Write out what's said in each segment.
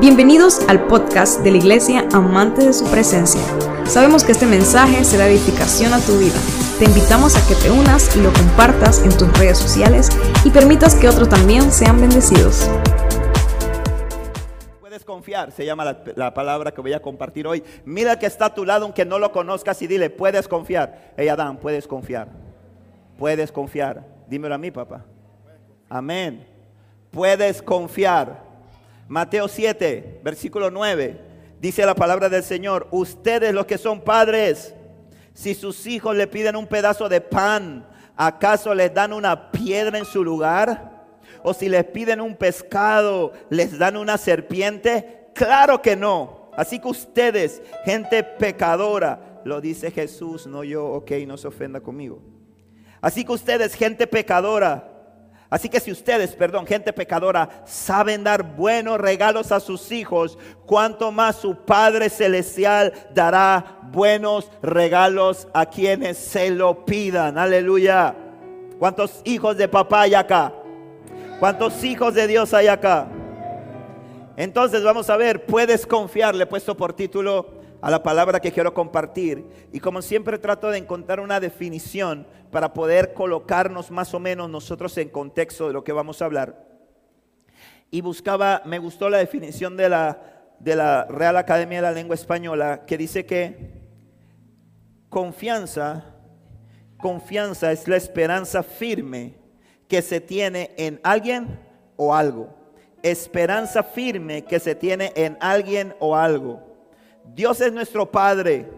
Bienvenidos al podcast de la Iglesia Amante de su Presencia. Sabemos que este mensaje será edificación a tu vida. Te invitamos a que te unas y lo compartas en tus redes sociales y permitas que otros también sean bendecidos. Puedes confiar, se llama la, la palabra que voy a compartir hoy. Mira que está a tu lado, aunque no lo conozcas, y dile, puedes confiar. Hey Adán, puedes confiar. Puedes confiar. Dímelo a mí, papá. Amén. Puedes confiar. Mateo 7, versículo 9, dice la palabra del Señor, ustedes los que son padres, si sus hijos le piden un pedazo de pan, ¿acaso les dan una piedra en su lugar? ¿O si les piden un pescado, les dan una serpiente? Claro que no. Así que ustedes, gente pecadora, lo dice Jesús, no yo, ok, no se ofenda conmigo. Así que ustedes, gente pecadora, Así que si ustedes, perdón, gente pecadora, saben dar buenos regalos a sus hijos, cuanto más su Padre Celestial dará buenos regalos a quienes se lo pidan. Aleluya. ¿Cuántos hijos de papá hay acá? ¿Cuántos hijos de Dios hay acá? Entonces vamos a ver, puedes confiar, le he puesto por título a la palabra que quiero compartir. Y como siempre trato de encontrar una definición para poder colocarnos más o menos nosotros en contexto de lo que vamos a hablar. Y buscaba, me gustó la definición de la, de la Real Academia de la Lengua Española, que dice que confianza, confianza es la esperanza firme que se tiene en alguien o algo. Esperanza firme que se tiene en alguien o algo. Dios es nuestro Padre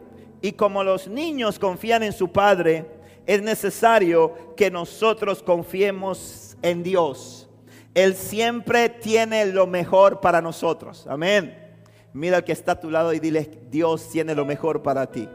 y como los niños confían en su Padre, es necesario que nosotros confiemos en Dios. Él siempre tiene lo mejor para nosotros. Amén. Mira al que está a tu lado y dile, Dios tiene lo mejor para ti.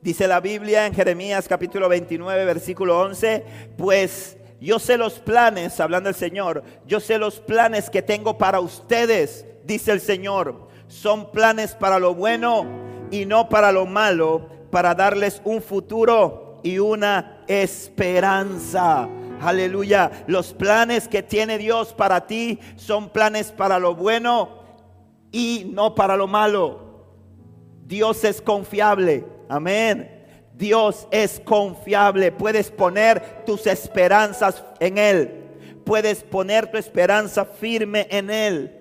Dice la Biblia en Jeremías capítulo 29, versículo 11, pues yo sé los planes, hablando el Señor, yo sé los planes que tengo para ustedes, dice el Señor. Son planes para lo bueno y no para lo malo, para darles un futuro y una esperanza. Aleluya. Los planes que tiene Dios para ti son planes para lo bueno y no para lo malo. Dios es confiable. Amén. Dios es confiable. Puedes poner tus esperanzas en Él. Puedes poner tu esperanza firme en Él.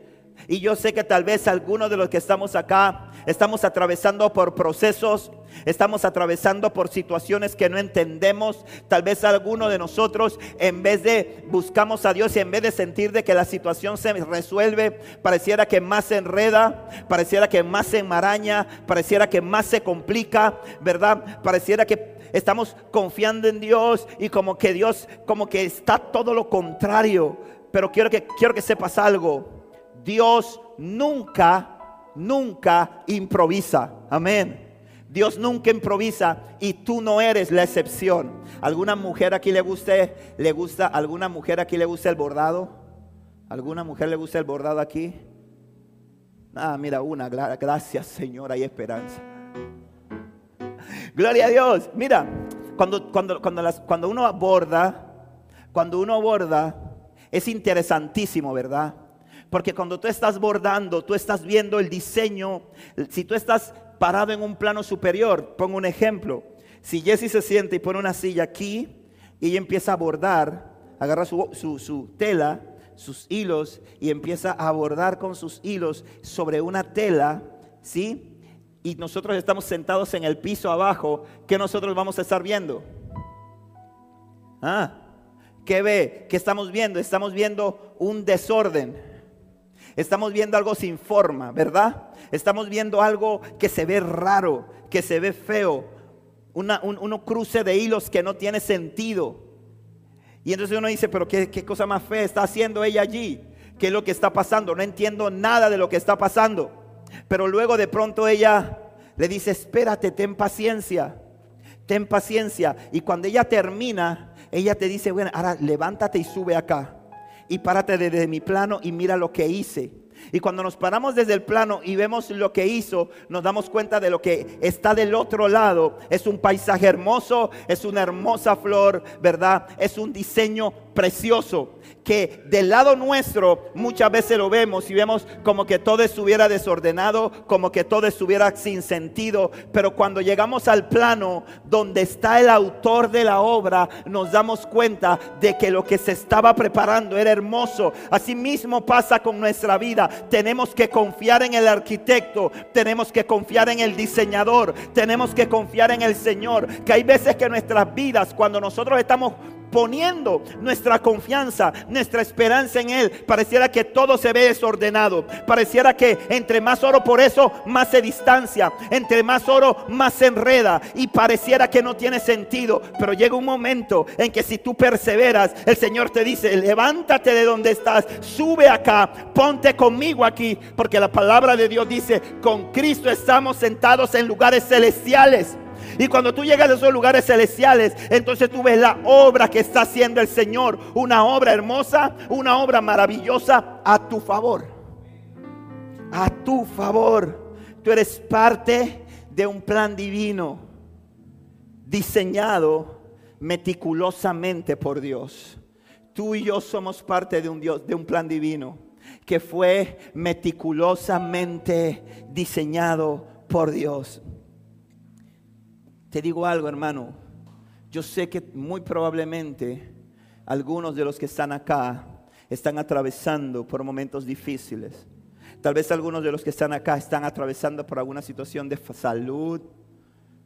Y yo sé que tal vez algunos de los que estamos acá estamos atravesando por procesos, estamos atravesando por situaciones que no entendemos. Tal vez alguno de nosotros, en vez de buscamos a Dios y en vez de sentir de que la situación se resuelve, pareciera que más se enreda, pareciera que más se enmaraña, pareciera que más se complica, ¿verdad? Pareciera que estamos confiando en Dios y como que Dios, como que está todo lo contrario. Pero quiero que, quiero que sepas algo. Dios nunca nunca improvisa. Amén. Dios nunca improvisa y tú no eres la excepción. ¿Alguna mujer aquí le guste, le gusta, alguna mujer aquí le gusta el bordado? ¿Alguna mujer le gusta el bordado aquí? Ah, mira, una, gracias Señor, hay esperanza. Gloria a Dios. Mira, cuando, cuando, cuando, cuando uno aborda, cuando uno aborda, es interesantísimo, ¿verdad? Porque cuando tú estás bordando, tú estás viendo el diseño. Si tú estás parado en un plano superior, pongo un ejemplo. Si Jesse se siente y pone una silla aquí y ella empieza a bordar, agarra su, tela, sus hilos y empieza a bordar con sus hilos sobre una tela, ¿sí? Y nosotros estamos sentados en el piso abajo, ¿qué nosotros vamos a estar viendo? Ah, ¿qué ve? ¿Qué estamos viendo? Estamos viendo un desorden. Estamos viendo algo sin forma, ¿verdad? Estamos viendo algo que se ve raro, que se ve feo. Una, un, uno cruce de hilos que no tiene sentido. Y entonces uno dice, pero qué, qué cosa más fea está haciendo ella allí. ¿Qué es lo que está pasando? No entiendo nada de lo que está pasando. Pero luego de pronto ella le dice, espérate, ten paciencia. Ten paciencia. Y cuando ella termina, ella te dice, bueno, ahora levántate y sube acá y párate desde mi plano y mira lo que hice. Y cuando nos paramos desde el plano y vemos lo que hizo, nos damos cuenta de lo que está del otro lado. Es un paisaje hermoso, es una hermosa flor, ¿verdad? Es un diseño precioso que del lado nuestro muchas veces lo vemos y vemos como que todo estuviera desordenado, como que todo estuviera sin sentido, pero cuando llegamos al plano donde está el autor de la obra, nos damos cuenta de que lo que se estaba preparando era hermoso. Asimismo pasa con nuestra vida. Tenemos que confiar en el arquitecto, tenemos que confiar en el diseñador, tenemos que confiar en el Señor, que hay veces que nuestras vidas, cuando nosotros estamos poniendo nuestra confianza, nuestra esperanza en Él, pareciera que todo se ve desordenado. Pareciera que entre más oro por eso, más se distancia. Entre más oro, más se enreda. Y pareciera que no tiene sentido. Pero llega un momento en que si tú perseveras, el Señor te dice, levántate de donde estás, sube acá, ponte conmigo aquí. Porque la palabra de Dios dice, con Cristo estamos sentados en lugares celestiales. Y cuando tú llegas a esos lugares celestiales, entonces tú ves la obra que está haciendo el Señor. Una obra hermosa, una obra maravillosa a tu favor. A tu favor. Tú eres parte de un plan divino diseñado meticulosamente por Dios. Tú y yo somos parte de un Dios, de un plan divino que fue meticulosamente diseñado por Dios. Te digo algo, hermano. Yo sé que muy probablemente algunos de los que están acá están atravesando por momentos difíciles. Tal vez algunos de los que están acá están atravesando por alguna situación de salud,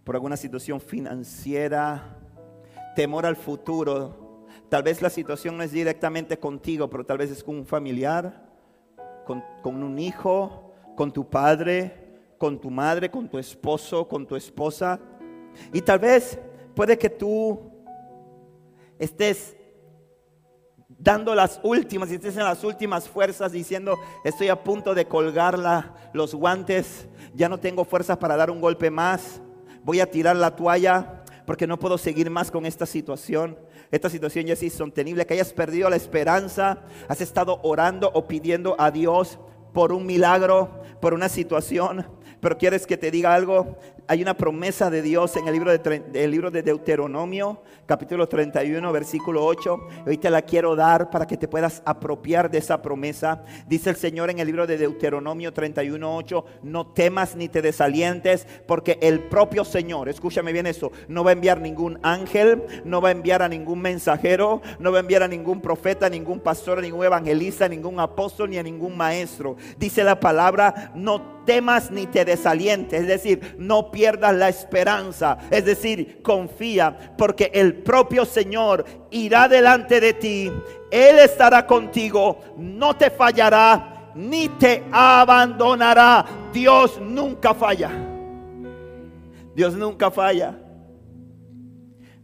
por alguna situación financiera, temor al futuro. Tal vez la situación no es directamente contigo, pero tal vez es con un familiar, con, un hijo, con tu padre, con tu madre, con tu esposo, con tu esposa. Y tal vez puede que tú estés dando las últimas, y estés en las últimas fuerzas diciendo, estoy a punto de colgar los guantes, ya no tengo fuerzas para dar un golpe más, voy a tirar la toalla porque no puedo seguir más con esta situación. Esta situación ya es insostenible, que hayas perdido la esperanza, has estado orando o pidiendo a Dios por un milagro, por una situación, pero quieres que te diga algo, hay una promesa de Dios en el libro de, libro de Deuteronomio, capítulo 31, versículo 8. Hoy te la quiero dar para que te puedas apropiar de esa promesa. Dice el Señor en el libro de Deuteronomio 31, 8, no temas ni te desalientes, porque el propio Señor, escúchame bien eso, no va a enviar ningún ángel, no va a enviar a ningún mensajero, no va a enviar a ningún profeta, ningún pastor, ningún evangelista, ningún apóstol, ni a ningún maestro. Dice la palabra, no temas ni te desalientes, es decir, no pierdas la esperanza. Es decir, confía porque el propio Señor irá delante de ti. Él estará contigo, no te fallará ni te abandonará. Dios nunca falla. Dios nunca falla.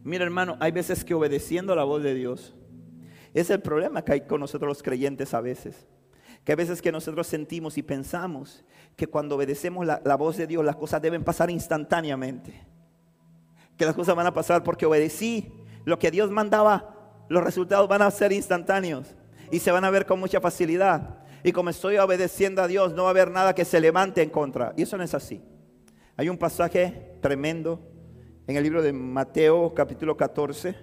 Mira hermano, hay veces que obedeciendo la voz de Dios es el problema que hay con nosotros los creyentes a veces. Que a veces que nosotros sentimos y pensamos que cuando obedecemos la, voz de Dios las cosas deben pasar instantáneamente. Que las cosas van a pasar porque obedecí lo que Dios mandaba, los resultados van a ser instantáneos y se van a ver con mucha facilidad. Y como estoy obedeciendo a Dios, no va a haber nada que se levante en contra. Y eso no es así. Hay un pasaje tremendo en el libro de Mateo capítulo 14,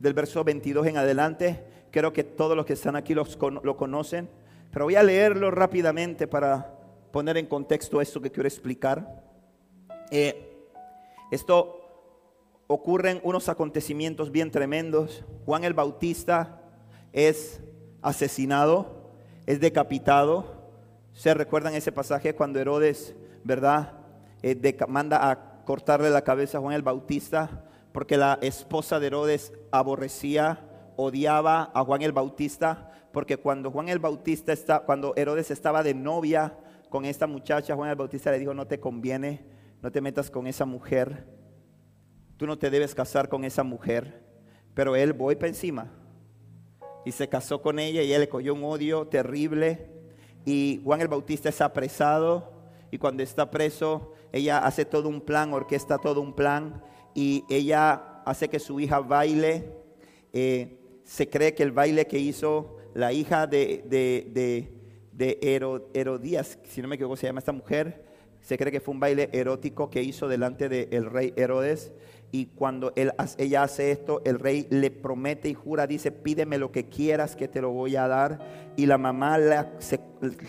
del verso 22 en adelante. Creo que todos los que están aquí lo conocen. Pero voy a leerlo rápidamente para poner en contexto esto que quiero explicar. Eh, esto ocurren unos acontecimientos bien tremendos. Juan el Bautista es asesinado, es decapitado. ¿Se recuerdan ese pasaje cuando Herodes, verdad, eh, manda a cortarle la cabeza a Juan el Bautista porque la esposa de Herodes aborrecía, odiaba a Juan el Bautista? Porque cuando Juan el Bautista está, cuando Herodes estaba de novia con esta muchacha, Juan el Bautista le dijo, no te conviene, no te metas con esa mujer, tú no te debes casar con esa mujer, pero él voy para encima. Y se casó con ella y él le cogió un odio terrible. Y Juan el Bautista es apresado y cuando está preso, ella hace todo un plan, orquesta todo un plan y ella hace que su hija baile. Eh, se cree que el baile que hizo la hija de, Herodías, si no me equivoco se llama esta mujer, se cree que fue un baile erótico que hizo delante del rey Herodes Y cuando ella hace esto, el rey le promete y jura, dice, pídeme lo que quieras que te lo voy a dar. Y la mamá la,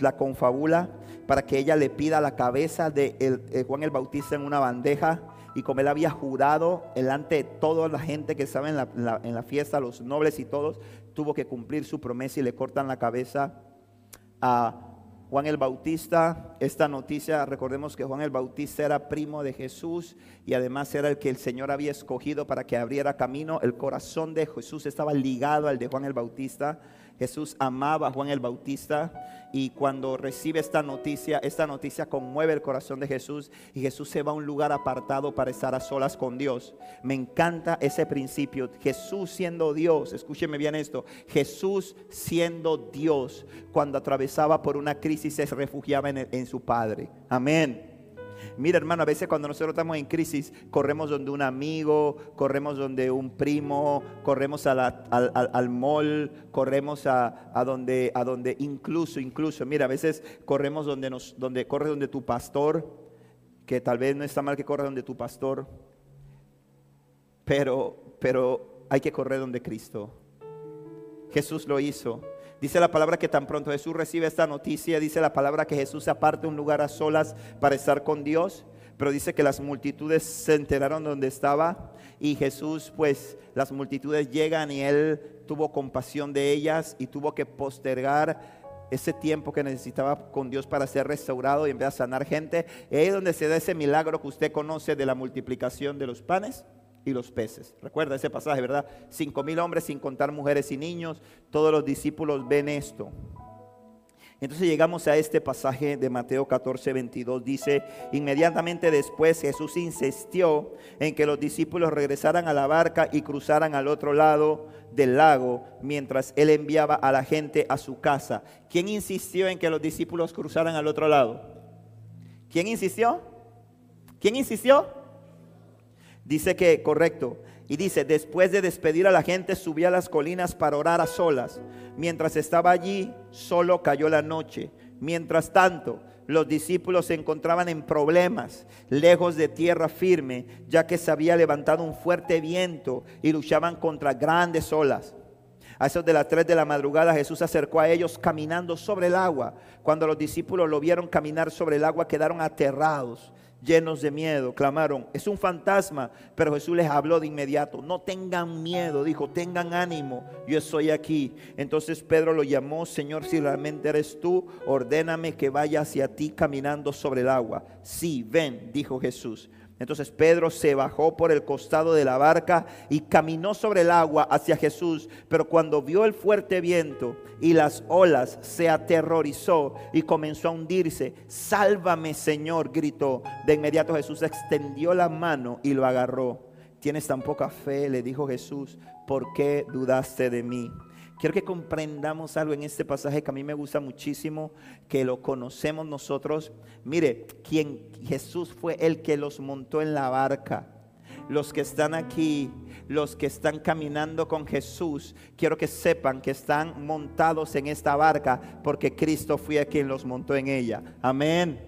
la confabula para que ella le pida la cabeza de eh, Juan el Bautista en una bandeja. Y como él había jurado delante de toda la gente que estaba la, en la fiesta, los nobles y todos, tuvo que cumplir su promesa y le cortan la cabeza a Juan el Bautista, esta noticia, recordemos que Juan el Bautista era primo de Jesús y además era el que el Señor había escogido para que abriera camino. El corazón de Jesús estaba ligado al de Juan el Bautista. Jesús amaba a Juan el Bautista y cuando recibe esta noticia, esta noticia conmueve el corazón de Jesús y Jesús se va a un lugar apartado para estar a solas con Dios. Me encanta ese principio. Jesús siendo Dios, escúcheme bien esto, Jesús siendo Dios, cuando atravesaba por una crisis se refugiaba en, en su Padre. Amén. Mira, hermano, a veces cuando nosotros estamos en crisis, corremos donde un amigo, corremos donde un primo, corremos al, al, mall, corremos a, donde, a donde incluso, incluso, mira, a veces corremos donde, nos, donde corre donde tu pastor, que tal vez no está mal que corra donde tu pastor, pero, pero hay que correr donde Cristo. Jesús lo hizo. Dice la palabra que tan pronto Jesús recibe esta noticia, dice la palabra que Jesús se aparte un lugar a solas para estar con Dios, pero dice que las multitudes se enteraron donde estaba y Jesús, pues las multitudes llegan y él tuvo compasión de ellas y tuvo que postergar ese tiempo que necesitaba con Dios para ser restaurado y en vez sanar gente. Ahí es donde se da ese milagro que usted conoce de la multiplicación de los panes y los peces. Recuerda ese pasaje, ¿verdad? Cinco mil hombres sin contar mujeres y niños. Todos los discípulos ven esto. Entonces llegamos a este pasaje de Mateo 14, 22. Dice, inmediatamente después Jesús insistió en que los discípulos regresaran a la barca y cruzaran al otro lado del lago mientras él enviaba a la gente a su casa. ¿Quién insistió en que los discípulos cruzaran al otro lado? ¿Quién insistió? ¿Quién insistió? Dice que, correcto, y dice, después de despedir a la gente, subí a las colinas para orar a solas. Mientras estaba allí, solo cayó la noche. Mientras tanto, los discípulos se encontraban en problemas, lejos de tierra firme, ya que se había levantado un fuerte viento y luchaban contra grandes olas. A eso de las tres de la madrugada Jesús se acercó a ellos caminando sobre el agua. Cuando los discípulos lo vieron caminar sobre el agua quedaron aterrados llenos de miedo, clamaron, es un fantasma, pero Jesús les habló de inmediato, no tengan miedo, dijo, tengan ánimo, yo estoy aquí. Entonces Pedro lo llamó, Señor, si realmente eres tú, ordéname que vaya hacia ti caminando sobre el agua. Sí, ven, dijo Jesús. Entonces Pedro se bajó por el costado de la barca y caminó sobre el agua hacia Jesús, pero cuando vio el fuerte viento y las olas, se aterrorizó y comenzó a hundirse. Sálvame, Señor, gritó. De inmediato Jesús extendió la mano y lo agarró. Tienes tan poca fe, le dijo Jesús, ¿por qué dudaste de mí? Quiero que comprendamos algo en este pasaje que a mí me gusta muchísimo, que lo conocemos nosotros. Mire, quien Jesús fue el que los montó en la barca. Los que están aquí, los que están caminando con Jesús, quiero que sepan que están montados en esta barca porque Cristo fue quien los montó en ella. Amén.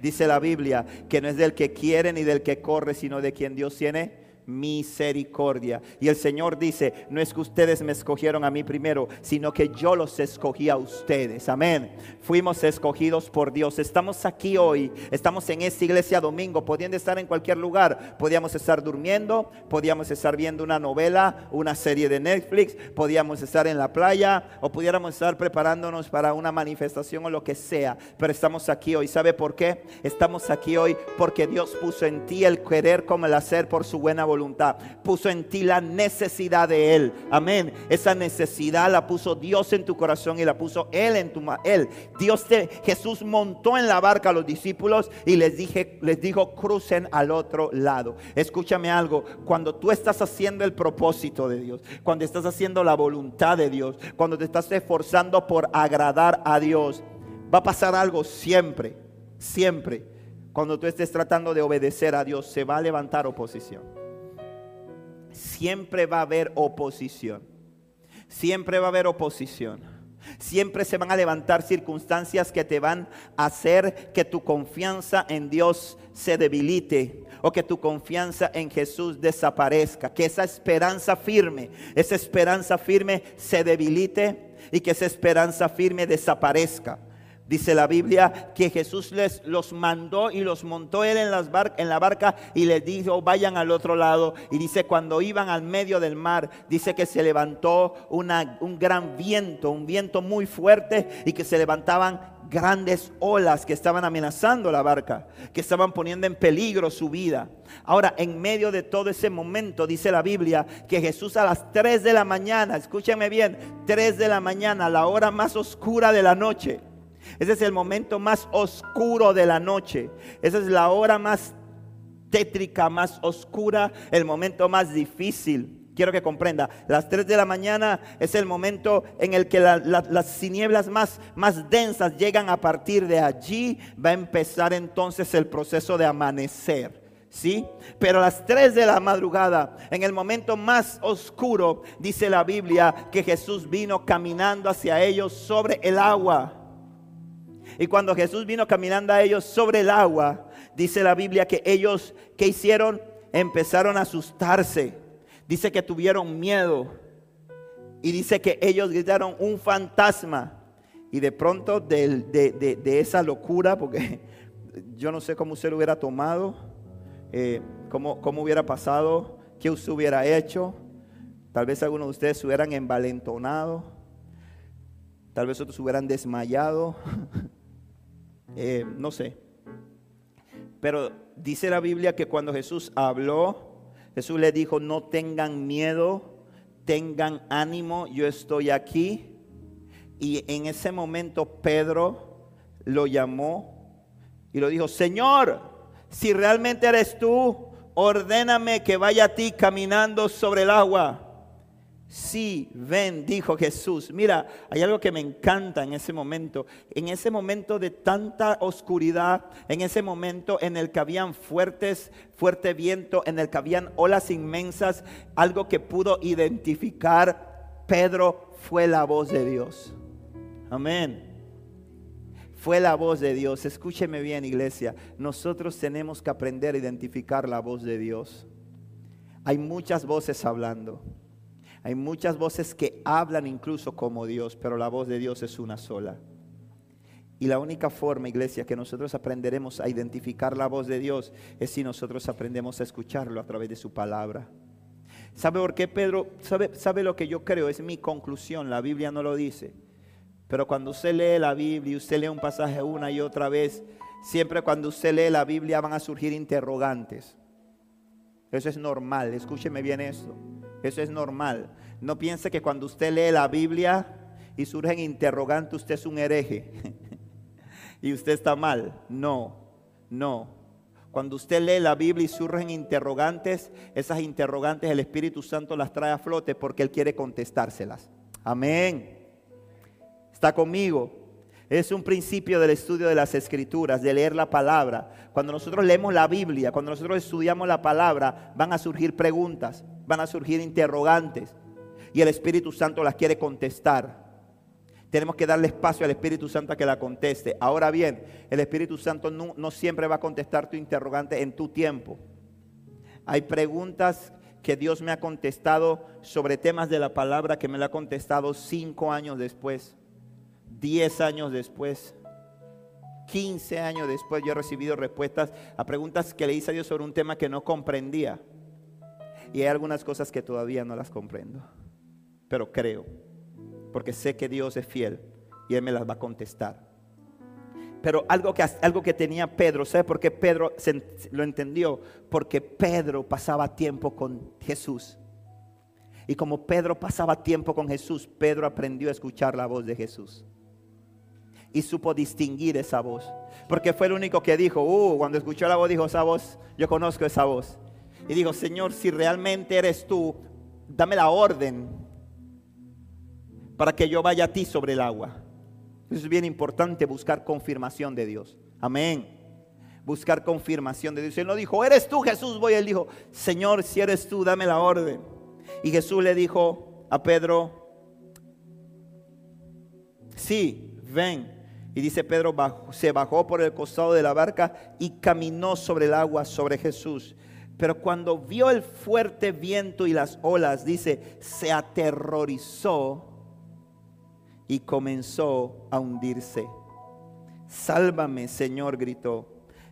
Dice la Biblia que no es del que quiere ni del que corre, sino de quien Dios tiene misericordia. Y el Señor dice, no es que ustedes me escogieron a mí primero, sino que yo los escogí a ustedes. Amén. Fuimos escogidos por Dios. Estamos aquí hoy, estamos en esta iglesia domingo, pudiendo estar en cualquier lugar. Podíamos estar durmiendo, podíamos estar viendo una novela, una serie de Netflix, podíamos estar en la playa o pudiéramos estar preparándonos para una manifestación o lo que sea. Pero estamos aquí hoy. ¿Sabe por qué? Estamos aquí hoy porque Dios puso en ti el querer como el hacer por su buena voluntad voluntad. Puso en ti la necesidad de Él. Amén. Esa necesidad la puso Dios en tu corazón y la puso Él en tu Él. Dios te, Jesús montó en la barca a los discípulos y les dije, les dijo crucen al otro lado. Escúchame algo. Cuando tú estás haciendo el propósito de Dios, cuando estás haciendo la voluntad de Dios, cuando te estás esforzando por agradar a Dios, va a pasar algo siempre, siempre. Cuando tú estés tratando de obedecer a Dios, se va a levantar oposición siempre va a haber oposición. Siempre va a haber oposición. Siempre se van a levantar circunstancias que te van a hacer que tu confianza en Dios se debilite o que tu confianza en Jesús desaparezca. Que esa esperanza firme, esa esperanza firme se debilite y que esa esperanza firme desaparezca. Dice la Biblia que Jesús les los mandó y los montó él en, las en la barca y les dijo, vayan al otro lado. Y dice, cuando iban al medio del mar, dice que se levantó una, un gran viento, un viento muy fuerte y que se levantaban grandes olas que estaban amenazando la barca, que estaban poniendo en peligro su vida. Ahora, en medio de todo ese momento, dice la Biblia, que Jesús a las 3 de la mañana, escúchenme bien, 3 de la mañana, la hora más oscura de la noche, ese es el momento más oscuro de la noche. Esa es la hora más tétrica, más oscura, el momento más difícil. Quiero que comprenda, las 3 de la mañana es el momento en el que las tinieblas más, densas llegan a partir de allí. Va a empezar entonces el proceso de amanecer. ¿Sí? Pero a las 3 de la madrugada, en el momento más oscuro, dice la Biblia que Jesús vino caminando hacia ellos sobre el agua. Y cuando Jesús vino caminando a ellos sobre el agua, dice la Biblia que ellos, ¿qué hicieron? Empezaron a asustarse. Dice que tuvieron miedo. Y dice que ellos gritaron un fantasma. Y de pronto de, esa locura, porque yo no sé cómo usted lo hubiera tomado, eh, cómo, cómo hubiera pasado, qué usted hubiera hecho. Tal vez algunos de ustedes se hubieran envalentonado. Tal vez otros hubieran desmayado. Eh, no sé. Pero dice la Biblia que cuando Jesús habló, Jesús le dijo, no tengan miedo, tengan ánimo, yo estoy aquí. Y en ese momento Pedro lo llamó y lo dijo, Señor, si realmente eres tú, ordéname que vaya a ti caminando sobre el agua. Sí, ven, dijo Jesús. Mira, hay algo que me encanta en ese momento. En ese momento de tanta oscuridad, en ese momento en el que habían fuertes, fuerte viento, en el que habían olas inmensas, algo que pudo identificar Pedro fue la voz de Dios. Amén. Fue la voz de Dios. Escúcheme bien, iglesia. Nosotros tenemos que aprender a identificar la voz de Dios. Hay muchas voces hablando. Hay muchas voces que hablan incluso como Dios, pero la voz de Dios es una sola. Y la única forma, iglesia, que nosotros aprenderemos a identificar la voz de Dios es si nosotros aprendemos a escucharlo a través de su palabra. ¿Sabe por qué Pedro? ¿Sabe, sabe lo que yo creo? Es mi conclusión, la Biblia no lo dice. Pero cuando usted lee la Biblia y usted lee un pasaje una y otra vez, siempre cuando usted lee la Biblia van a surgir interrogantes. Eso es normal, escúcheme bien esto. Eso es normal. No piense que cuando usted lee la Biblia y surgen interrogantes, usted es un hereje y usted está mal. No, no. Cuando usted lee la Biblia y surgen interrogantes, esas interrogantes el Espíritu Santo las trae a flote porque Él quiere contestárselas. Amén. ¿Está conmigo? Es un principio del estudio de las escrituras, de leer la palabra. Cuando nosotros leemos la Biblia, cuando nosotros estudiamos la palabra, van a surgir preguntas, van a surgir interrogantes. Y el Espíritu Santo las quiere contestar. Tenemos que darle espacio al Espíritu Santo a que la conteste. Ahora bien, el Espíritu Santo no, siempre va a contestar tu interrogante en tu tiempo. Hay preguntas que Dios me ha contestado sobre temas de la palabra que me la ha contestado cinco años después. 10 años después, 15 años después, yo he recibido respuestas a preguntas que le hice a Dios sobre un tema que no comprendía. Y hay algunas cosas que todavía no las comprendo, pero creo, porque sé que Dios es fiel y Él me las va a contestar. Pero algo que, algo que tenía Pedro, ¿sabe por qué Pedro lo entendió? Porque Pedro pasaba tiempo con Jesús. Y como Pedro pasaba tiempo con Jesús, Pedro aprendió a escuchar la voz de Jesús y supo distinguir esa voz. Porque fue el único que dijo, uh, cuando escuchó la voz, dijo esa voz, yo conozco esa voz. Y dijo, Señor, si realmente eres tú, dame la orden para que yo vaya a ti sobre el agua. Es bien importante, buscar confirmación de Dios. Amén. Buscar confirmación de Dios. Él no dijo, eres tú Jesús, voy. Él dijo, Señor, si eres tú, dame la orden. Y Jesús le dijo a Pedro, sí, ven. Y dice Pedro, se bajó por el costado de la barca y caminó sobre el agua, sobre Jesús. Pero cuando vio el fuerte viento y las olas, dice, se aterrorizó y comenzó a hundirse. Sálvame, Señor, gritó.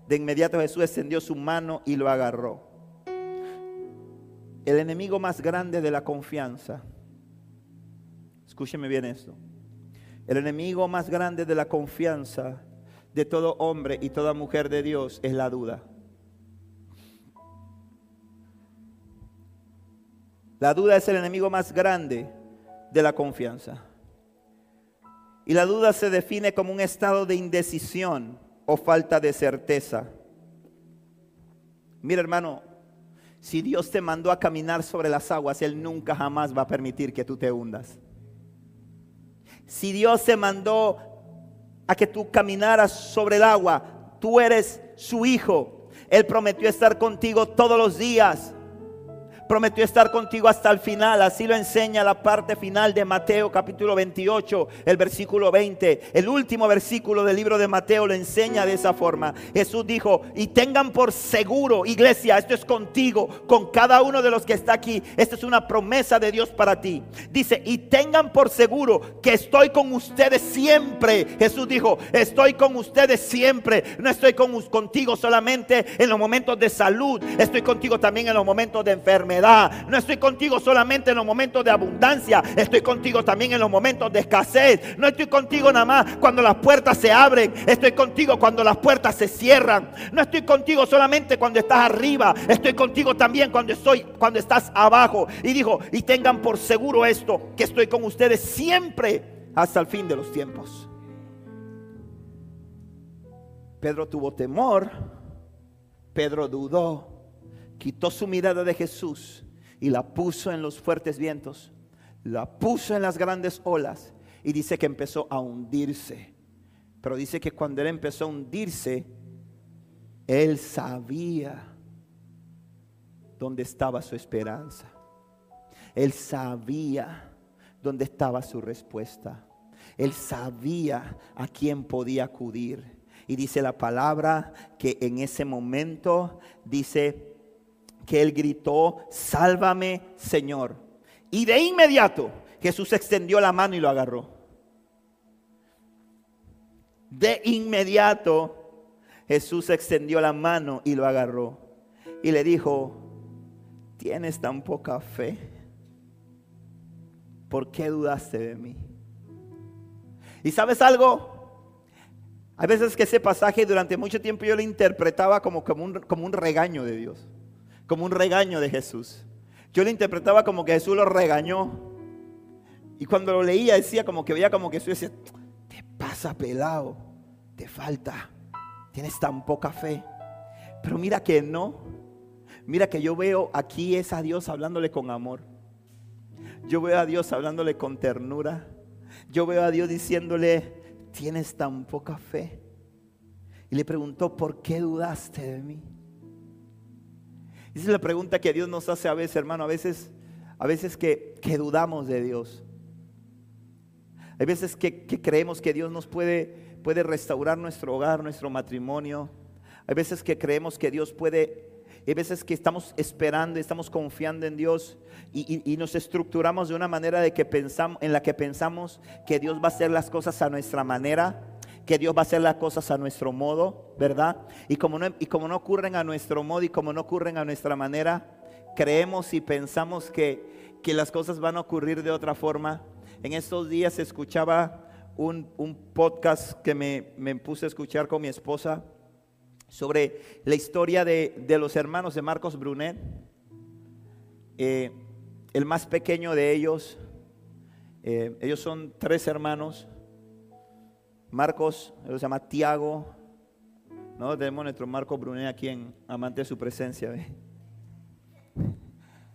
De inmediato Jesús extendió su mano y lo agarró. El enemigo más grande de la confianza. Escúcheme bien esto. El enemigo más grande de la confianza de todo hombre y toda mujer de Dios es la duda. La duda es el enemigo más grande de la confianza. Y la duda se define como un estado de indecisión o falta de certeza. Mira hermano, si Dios te mandó a caminar sobre las aguas, Él nunca jamás va a permitir que tú te hundas. Si Dios te mandó a que tú caminaras sobre el agua, tú eres su hijo. Él prometió estar contigo todos los días prometió estar contigo hasta el final. Así lo enseña la parte final de Mateo capítulo 28, el versículo 20. El último versículo del libro de Mateo lo enseña de esa forma. Jesús dijo, y tengan por seguro, iglesia, esto es contigo, con cada uno de los que está aquí. Esta es una promesa de Dios para ti. Dice, y tengan por seguro que estoy con ustedes siempre. Jesús dijo, estoy con ustedes siempre. No estoy con, contigo solamente en los momentos de salud, estoy contigo también en los momentos de enfermedad no estoy contigo solamente en los momentos de abundancia. Estoy contigo también en los momentos de escasez. No estoy contigo nada más cuando las puertas se abren. Estoy contigo cuando las puertas se cierran. No estoy contigo solamente cuando estás arriba. Estoy contigo también cuando estoy cuando estás abajo. Y dijo, y tengan por seguro esto, que estoy con ustedes siempre hasta el fin de los tiempos. Pedro tuvo temor. Pedro dudó quitó su mirada de Jesús y la puso en los fuertes vientos, la puso en las grandes olas y dice que empezó a hundirse. Pero dice que cuando él empezó a hundirse, él sabía dónde estaba su esperanza. Él sabía dónde estaba su respuesta. Él sabía a quién podía acudir. Y dice la palabra que en ese momento dice que él gritó, sálvame Señor. Y de inmediato Jesús extendió la mano y lo agarró. De inmediato Jesús extendió la mano y lo agarró. Y le dijo, tienes tan poca fe. ¿Por qué dudaste de mí? ¿Y sabes algo? Hay veces que ese pasaje durante mucho tiempo yo lo interpretaba como, como, un, como un regaño de Dios como un regaño de Jesús. Yo lo interpretaba como que Jesús lo regañó. Y cuando lo leía decía como que veía como que Jesús decía, te pasa pelado, te falta, tienes tan poca fe. Pero mira que no, mira que yo veo aquí es a Dios hablándole con amor. Yo veo a Dios hablándole con ternura. Yo veo a Dios diciéndole, tienes tan poca fe. Y le preguntó, ¿por qué dudaste de mí? Esa es la pregunta que Dios nos hace a veces, hermano, a veces, a veces que, dudamos de Dios. Hay veces que, creemos que Dios nos puede, puede restaurar nuestro hogar, nuestro matrimonio. Hay veces que creemos que Dios puede, hay veces que estamos esperando, estamos confiando en Dios y, y, nos estructuramos de una manera de que pensamos, en la que pensamos que Dios va a hacer las cosas a nuestra manera que Dios va a hacer las cosas a nuestro modo, ¿verdad? Y como no, y como no ocurren a nuestro modo y como no ocurren a nuestra manera, creemos y pensamos que, que las cosas van a ocurrir de otra forma. En estos días escuchaba un, un podcast que me, me, puse a escuchar con mi esposa sobre la historia de, de los hermanos de Marcos Brunet. Eh, el más pequeño de ellos, eh, ellos son tres hermanos, Marcos, él se llama Tiago. No tenemos nuestro Marcos Brunet aquí en Amante de su presencia. ¿ve?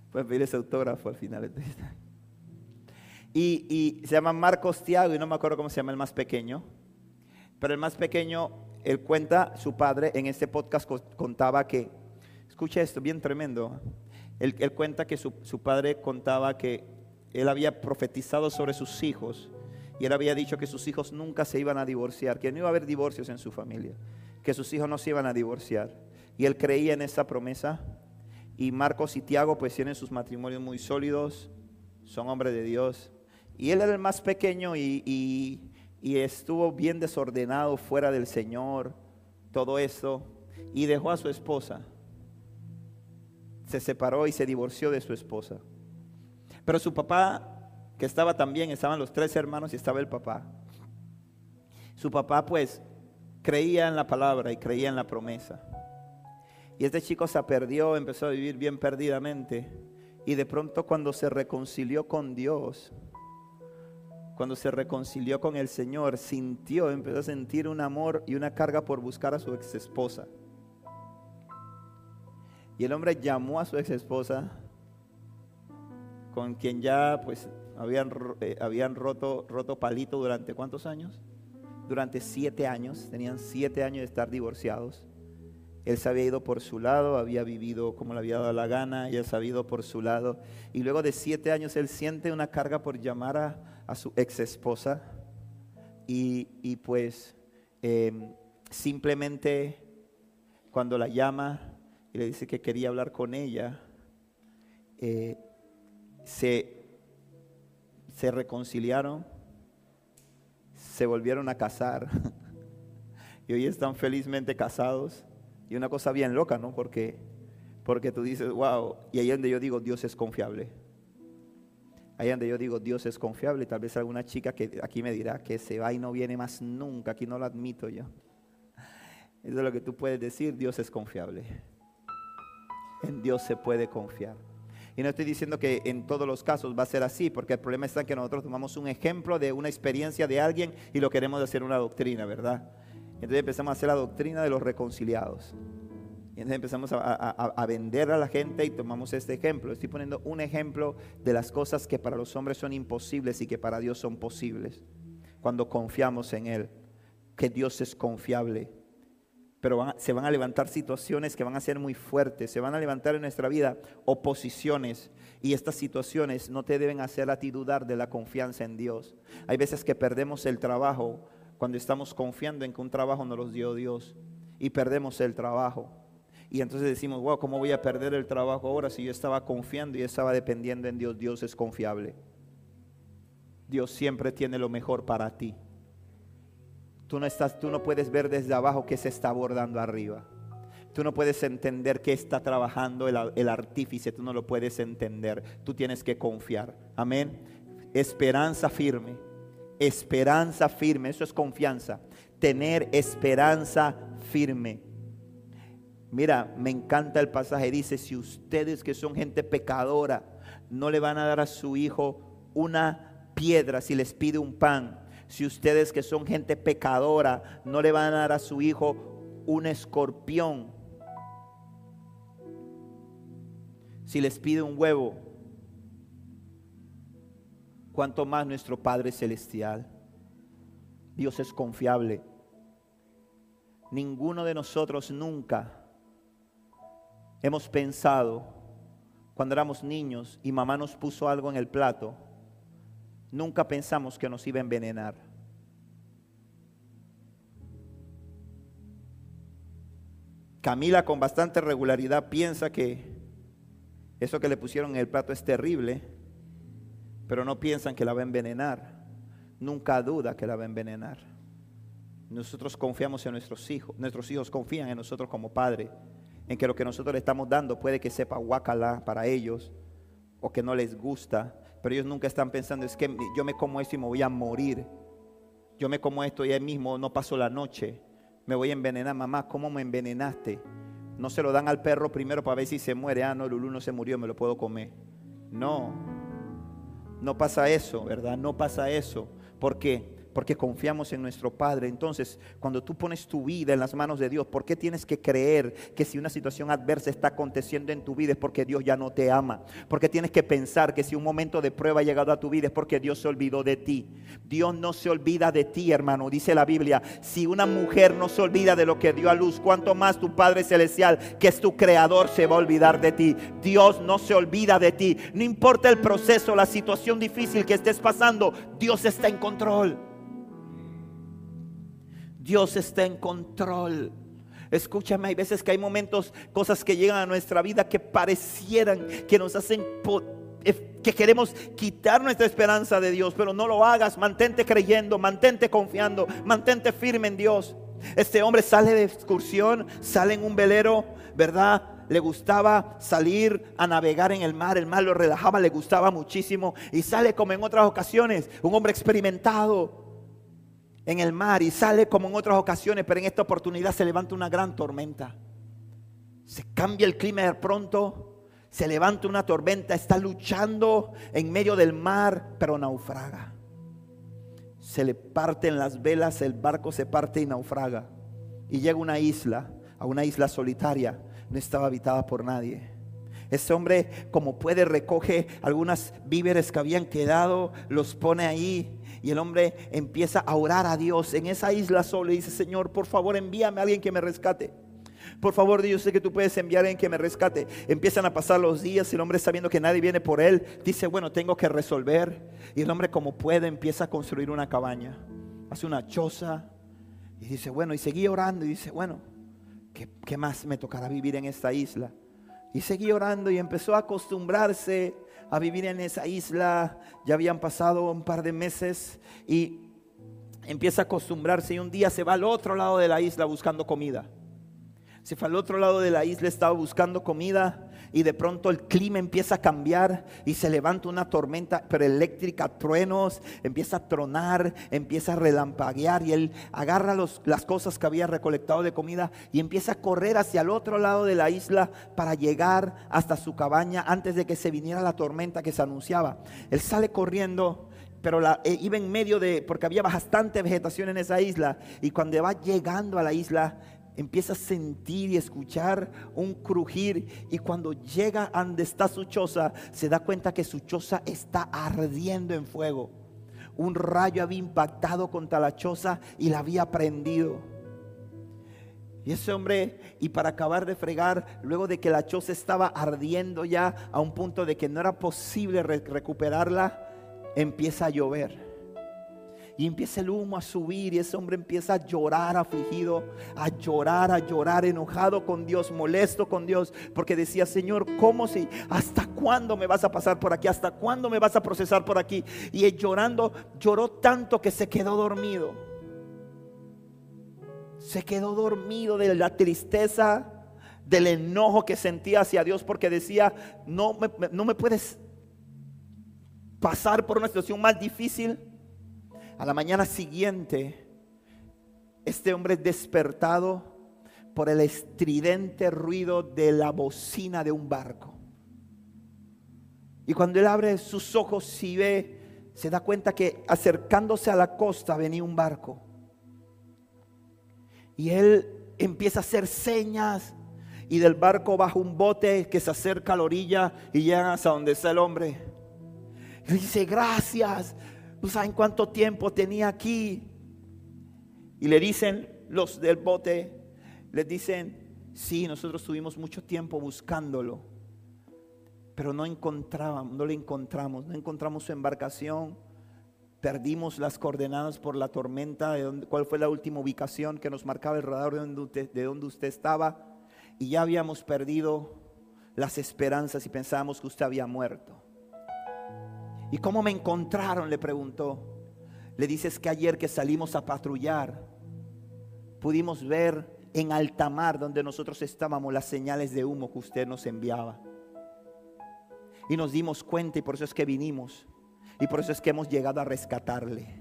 Puedes pedir ese autógrafo al final. Y, y se llama Marcos Tiago y no me acuerdo cómo se llama el más pequeño. Pero el más pequeño, él cuenta, su padre en este podcast contaba que, escucha esto, bien tremendo. Él, él cuenta que su, su padre contaba que él había profetizado sobre sus hijos Y él había dicho que sus hijos nunca se iban a divorciar, que no iba a haber divorcios en su familia, que sus hijos no se iban a divorciar. Y él creía en esa promesa. Y Marcos y Tiago pues tienen sus matrimonios muy sólidos, son hombres de Dios. Y él era el más pequeño y, y estuvo bien desordenado fuera del Señor, todo eso, y dejó a su esposa. Se separó y se divorció de su esposa. Pero su papá que estaba también, estaban los tres hermanos y estaba el papá. Su papá pues creía en la palabra y creía en la promesa. Y este chico se perdió, empezó a vivir bien perdidamente. Y de pronto cuando se reconcilió con Dios, cuando se reconcilió con el Señor, sintió, empezó a sentir un amor y una carga por buscar a su ex esposa. Y el hombre llamó a su ex esposa, con quien ya pues habían, eh, habían roto, roto palito durante cuántos años? Durante siete años, tenían siete años de estar divorciados. Él se había ido por su lado, había vivido como le había dado la gana, ella se había por su lado. Y luego de siete años él siente una carga por llamar a, su ex esposa. Y, pues em, simplemente cuando la llama y le dice que quería hablar con ella, eh, se se reconciliaron, se volvieron a casar y hoy están felizmente casados. Y una cosa bien loca, ¿no? Porque, porque tú dices, wow, y ahí donde yo digo, Dios es confiable. Ahí donde yo digo, Dios es confiable. Tal vez alguna chica que aquí me dirá que se va y no viene más nunca, aquí no lo admito yo. Eso es lo que tú puedes decir, Dios es confiable. En Dios se puede confiar. Y no estoy diciendo que en todos los casos va a ser así, porque el problema está que nosotros tomamos un ejemplo de una experiencia de alguien y lo queremos hacer una doctrina, ¿verdad? Entonces empezamos a hacer la doctrina de los reconciliados. Y entonces empezamos a, a, vender a la gente y tomamos este ejemplo. Estoy poniendo un ejemplo de las cosas que para los hombres son imposibles y que para Dios son posibles. Cuando confiamos en Él, que Dios es confiable pero se van a levantar situaciones que van a ser muy fuertes, se van a levantar en nuestra vida oposiciones y estas situaciones no te deben hacer a ti dudar de la confianza en Dios. Hay veces que perdemos el trabajo cuando estamos confiando en que un trabajo nos los dio Dios y perdemos el trabajo. Y entonces decimos, wow, ¿cómo voy a perder el trabajo ahora si yo estaba confiando y estaba dependiendo en Dios? Dios es confiable. Dios siempre tiene lo mejor para ti. Tú no, estás, tú no puedes ver desde abajo qué se está abordando arriba. Tú no puedes entender qué está trabajando el, el artífice, tú no lo puedes entender. Tú tienes que confiar. Amén. Esperanza firme. Esperanza firme. Eso es confianza. Tener esperanza firme. Mira, me encanta el pasaje. Dice, si ustedes que son gente pecadora, no le van a dar a su hijo una piedra si les pide un pan si ustedes que son gente pecadora no le van a dar a su hijo un escorpión, si les pide un huevo, cuanto más nuestro Padre Celestial. Dios es confiable. Ninguno de nosotros nunca hemos pensado cuando éramos niños y mamá nos puso algo en el plato nunca pensamos que nos iba a envenenar. Camila con bastante regularidad piensa que eso que le pusieron en el plato es terrible, pero no piensan que la va a envenenar. Nunca duda que la va a envenenar. Nosotros confiamos en nuestros hijos, nuestros hijos confían en nosotros como padre, en que lo que nosotros le estamos dando puede que sepa guacala para ellos o que no les gusta, pero ellos nunca están pensando, es que yo me como esto y me voy a morir. Yo me como esto y ahí mismo no paso la noche. Me voy a envenenar, mamá, ¿cómo me envenenaste? No se lo dan al perro primero para ver si se muere. Ah, no, Lulú no se murió, me lo puedo comer. No, no pasa eso, ¿verdad? No pasa eso. ¿Por qué? Porque confiamos en nuestro Padre. Entonces, cuando tú pones tu vida en las manos de Dios, ¿por qué tienes que creer que si una situación adversa está aconteciendo en tu vida es porque Dios ya no te ama? Porque tienes que pensar que si un momento de prueba ha llegado a tu vida es porque Dios se olvidó de ti. Dios no se olvida de ti, hermano. Dice la Biblia, si una mujer no se olvida de lo que dio a luz, cuánto más tu Padre Celestial, que es tu creador, se va a olvidar de ti. Dios no se olvida de ti. No importa el proceso, la situación difícil que estés pasando, Dios está en control. Dios está en control. Escúchame, hay veces que hay momentos, cosas que llegan a nuestra vida que parecieran, que nos hacen, eh, que queremos quitar nuestra esperanza de Dios, pero no lo hagas, mantente creyendo, mantente confiando, mantente firme en Dios. Este hombre sale de excursión, sale en un velero, ¿verdad? le gustaba salir a navegar en el mar, el mar lo relajaba, le gustaba muchísimo y sale como en otras ocasiones, un hombre experimentado en el mar y sale como en otras ocasiones, pero en esta oportunidad se levanta una gran tormenta. Se cambia el clima de pronto, se levanta una tormenta, está luchando en medio del mar, pero naufraga. Se le parten las velas, el barco se parte y naufraga. Y llega a una isla, a una isla solitaria, no estaba habitada por nadie. Ese hombre, como puede, recoge algunas víveres que habían quedado, los pone ahí. Y el hombre empieza a orar a Dios en esa isla solo y dice, Señor, por favor envíame a alguien que me rescate. Por favor, Dios, sé que tú puedes enviar a alguien que me rescate. Empiezan a pasar los días y el hombre sabiendo que nadie viene por él, dice, bueno, tengo que resolver. Y el hombre como puede empieza a construir una cabaña. Hace una choza y dice, bueno, y seguí orando y dice, bueno, ¿qué, más me tocará vivir en esta isla? Y seguí orando y empezó a acostumbrarse a vivir en esa isla. Ya habían pasado un par de meses y empieza a acostumbrarse y un día se va al otro lado de la isla buscando comida. Se fue al otro lado de la isla, estaba buscando comida y de pronto el clima empieza a cambiar y se levanta una tormenta pero eléctrica, truenos, empieza a tronar, empieza a relampaguear y él agarra las cosas que había recolectado de comida y empieza a correr hacia el otro lado de la isla para llegar hasta su cabaña antes de que se viniera la tormenta que se anunciaba. Él sale corriendo pero la, eh, iba en medio de, porque había bastante vegetación en esa isla, y cuando va llegando a la isla, empieza a sentir y escuchar un crujir y cuando llega a donde está su choza, se da cuenta que su choza está ardiendo en fuego. Un rayo había impactado contra la choza y la había prendido. Y ese hombre, y para acabar de fregar, luego de que la choza estaba ardiendo ya a un punto de que no era posible recuperarla, empieza a llover. Y empieza el humo a subir y ese hombre empieza a llorar afligido, a llorar, a llorar enojado con Dios, molesto con Dios, porque decía, Señor, ¿cómo si? ¿Hasta cuándo me vas a pasar por aquí? ¿Hasta cuándo me vas a procesar por aquí? Y él llorando, lloró tanto que se quedó dormido. Se quedó dormido de la tristeza, del enojo que sentía hacia Dios, porque decía, no me, no me puedes pasar por una situación más difícil a la mañana siguiente, este hombre es despertado por el estridente ruido de la bocina de un barco. Y cuando él abre sus ojos y ve, se da cuenta que acercándose a la costa venía un barco. Y él empieza a hacer señas y del barco baja un bote que se acerca a la orilla y llega hasta donde está el hombre. Y dice, gracias, ¿No saben cuánto tiempo tenía aquí? Y le dicen los del bote, les dicen, sí, nosotros tuvimos mucho tiempo buscándolo, pero no encontrábamos, no le encontramos, no encontramos su embarcación, perdimos las coordenadas por la tormenta, cuál fue la última ubicación que nos marcaba el radar de usted, de donde usted estaba, y ya habíamos perdido las esperanzas y pensábamos que usted había muerto. ¿Y cómo me encontraron? Le preguntó. Le dices que ayer que salimos a patrullar, pudimos ver en alta mar donde nosotros estábamos las señales de humo que usted nos enviaba. Y nos dimos cuenta y por eso es que vinimos. Y por eso es que hemos llegado a rescatarle.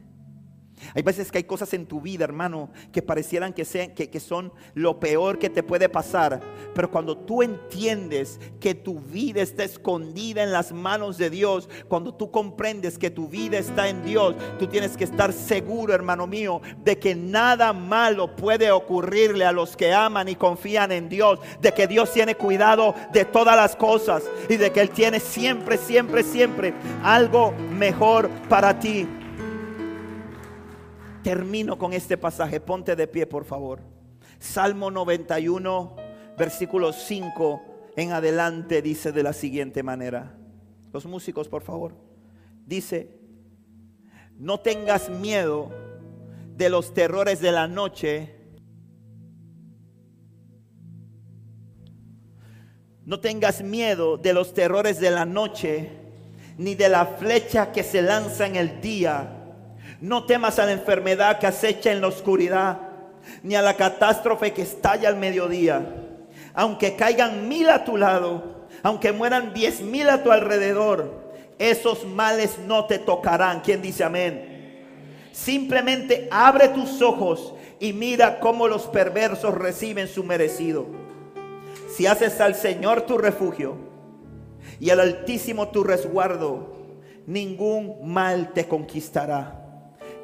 Hay veces que hay cosas en tu vida, hermano, que parecieran que, sean, que, que, son lo peor que te puede pasar. Pero cuando tú entiendes que tu vida está escondida en las manos de Dios, cuando tú comprendes que tu vida está en Dios, tú tienes que estar seguro, hermano mío, de que nada malo puede ocurrirle a los que aman y confían en Dios, de que Dios tiene cuidado de todas las cosas y de que Él tiene siempre, siempre, siempre algo mejor para ti. Termino con este pasaje. Ponte de pie, por favor. Salmo 91, versículo 5 en adelante dice de la siguiente manera. Los músicos, por favor. Dice, no tengas miedo de los terrores de la noche. No tengas miedo de los terrores de la noche, ni de la flecha que se lanza en el día no temas a la enfermedad que acecha en la oscuridad, ni a la catástrofe que estalla al mediodía. Aunque caigan mil a tu lado, aunque mueran diez mil a tu alrededor, esos males no te tocarán. ¿Quién dice amén? Simplemente abre tus ojos y mira cómo los perversos reciben su merecido. Si haces al Señor tu refugio y al Altísimo tu resguardo, ningún mal te conquistará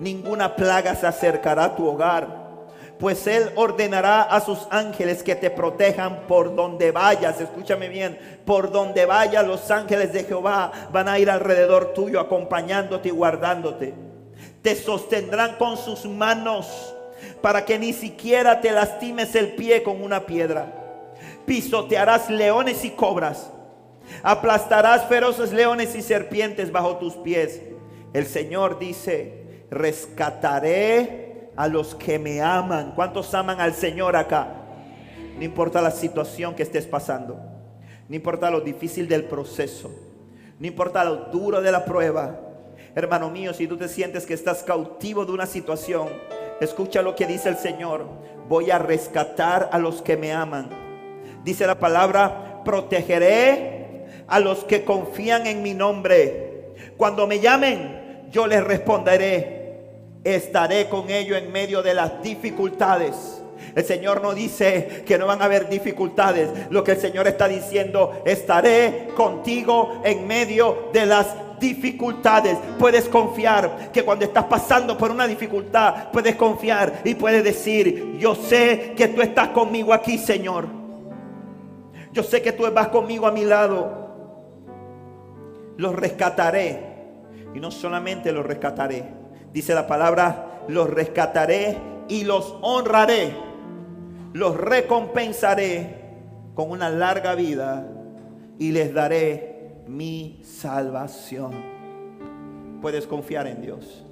ninguna plaga se acercará a tu hogar. Pues Él ordenará a sus ángeles que te protejan por donde vayas. Escúchame bien, por donde vayas los ángeles de Jehová van a ir alrededor tuyo acompañándote y guardándote. Te sostendrán con sus manos para que ni siquiera te lastimes el pie con una piedra. Pisotearás leones y cobras. Aplastarás feroces leones y serpientes bajo tus pies. El Señor dice, rescataré a los que me aman. ¿Cuántos aman al Señor acá? No importa la situación que estés pasando, no importa lo difícil del proceso, no importa lo duro de la prueba. Hermano mío, si tú te sientes que estás cautivo de una situación, escucha lo que dice el Señor. Voy a rescatar a los que me aman. Dice la palabra, protegeré a los que confían en mi nombre. Cuando me llamen, yo les responderé estaré con ellos en medio de las dificultades. El Señor no dice que no van a haber dificultades. Lo que el Señor está diciendo, estaré contigo en medio de las dificultades. Puedes confiar que cuando estás pasando por una dificultad, puedes confiar y puedes decir, yo sé que tú estás conmigo aquí, Señor. Yo sé que tú vas conmigo a mi lado. Los rescataré. Y no solamente los rescataré Dice la palabra, los rescataré y los honraré. Los recompensaré con una larga vida y les daré mi salvación. Puedes confiar en Dios.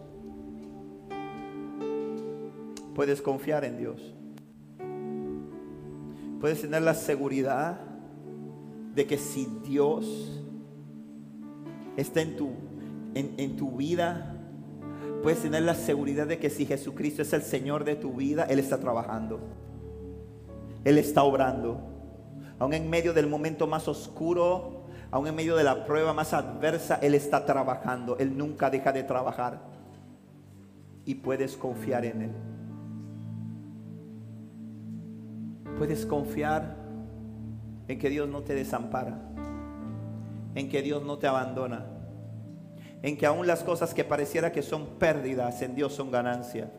Puedes confiar en Dios. Puedes tener la seguridad de que si Dios está en tu, en, en tu vida, puedes tener la seguridad de que si Jesucristo es el Señor de tu vida, Él está trabajando. Él está obrando. Aún en medio del momento más oscuro, aún en medio de la prueba más adversa, Él está trabajando. Él nunca deja de trabajar. Y puedes confiar en Él. Puedes confiar en que Dios no te desampara. En que Dios no te abandona en que aún las cosas que pareciera que son pérdidas en Dios son ganancia.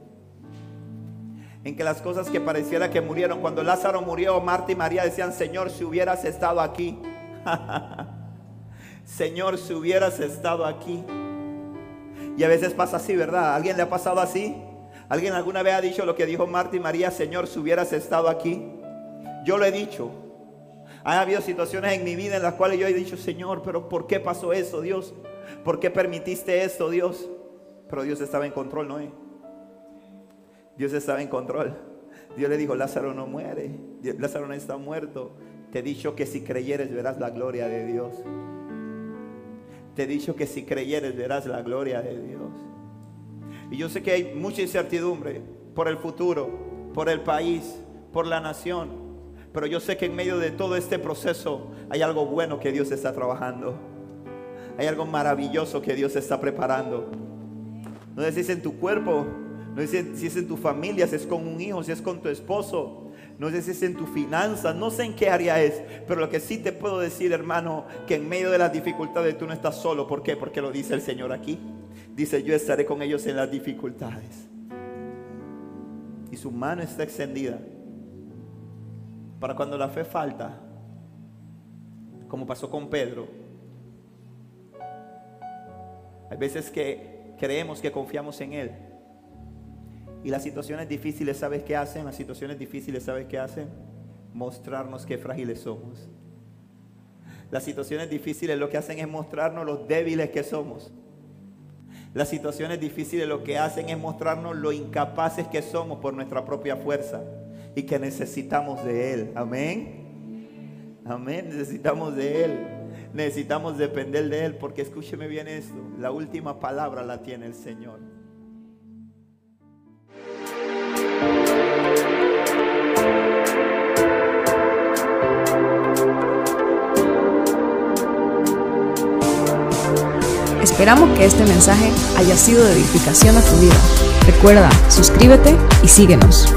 En que las cosas que pareciera que murieron, cuando Lázaro murió, Marta y María decían, Señor, si hubieras estado aquí. Señor, si hubieras estado aquí. Y a veces pasa así, ¿verdad? ¿Alguien le ha pasado así? ¿Alguien alguna vez ha dicho lo que dijo Marta y María, Señor, si hubieras estado aquí? Yo lo he dicho. Ha habido situaciones en mi vida en las cuales yo he dicho, Señor, pero ¿por qué pasó eso, Dios? ¿Por qué permitiste esto, Dios? Pero Dios estaba en control, ¿no? Dios estaba en control. Dios le dijo, Lázaro no muere, Lázaro no está muerto. Te he dicho que si creyeres verás la gloria de Dios. Te he dicho que si creyeres verás la gloria de Dios. Y yo sé que hay mucha incertidumbre por el futuro, por el país, por la nación. Pero yo sé que en medio de todo este proceso hay algo bueno que Dios está trabajando. Hay algo maravilloso que Dios está preparando. No decís en tu cuerpo, No sé si es en tu familia, si es con un hijo, si es con tu esposo. No sé si es en tu finanzas, no sé en qué área es, pero lo que sí te puedo decir, hermano, que en medio de las dificultades tú no estás solo. ¿Por qué? Porque lo dice el Señor aquí. Dice, yo estaré con ellos en las dificultades. Y su mano está extendida para cuando la fe falta, como pasó con Pedro. Hay veces que creemos que confiamos en Él. Y las situaciones difíciles, ¿sabes qué hacen? Las situaciones difíciles, ¿sabes qué hacen? Mostrarnos qué frágiles somos. Las situaciones difíciles lo que hacen es mostrarnos los débiles que somos. Las situaciones difíciles lo que hacen es mostrarnos lo incapaces que somos por nuestra propia fuerza y que necesitamos de Él. Amén. Amén. Necesitamos de Él. Necesitamos depender de Él porque escúcheme bien esto. La última palabra la tiene el Señor. Esperamos que este mensaje haya sido de edificación a tu vida. Recuerda, suscríbete y síguenos.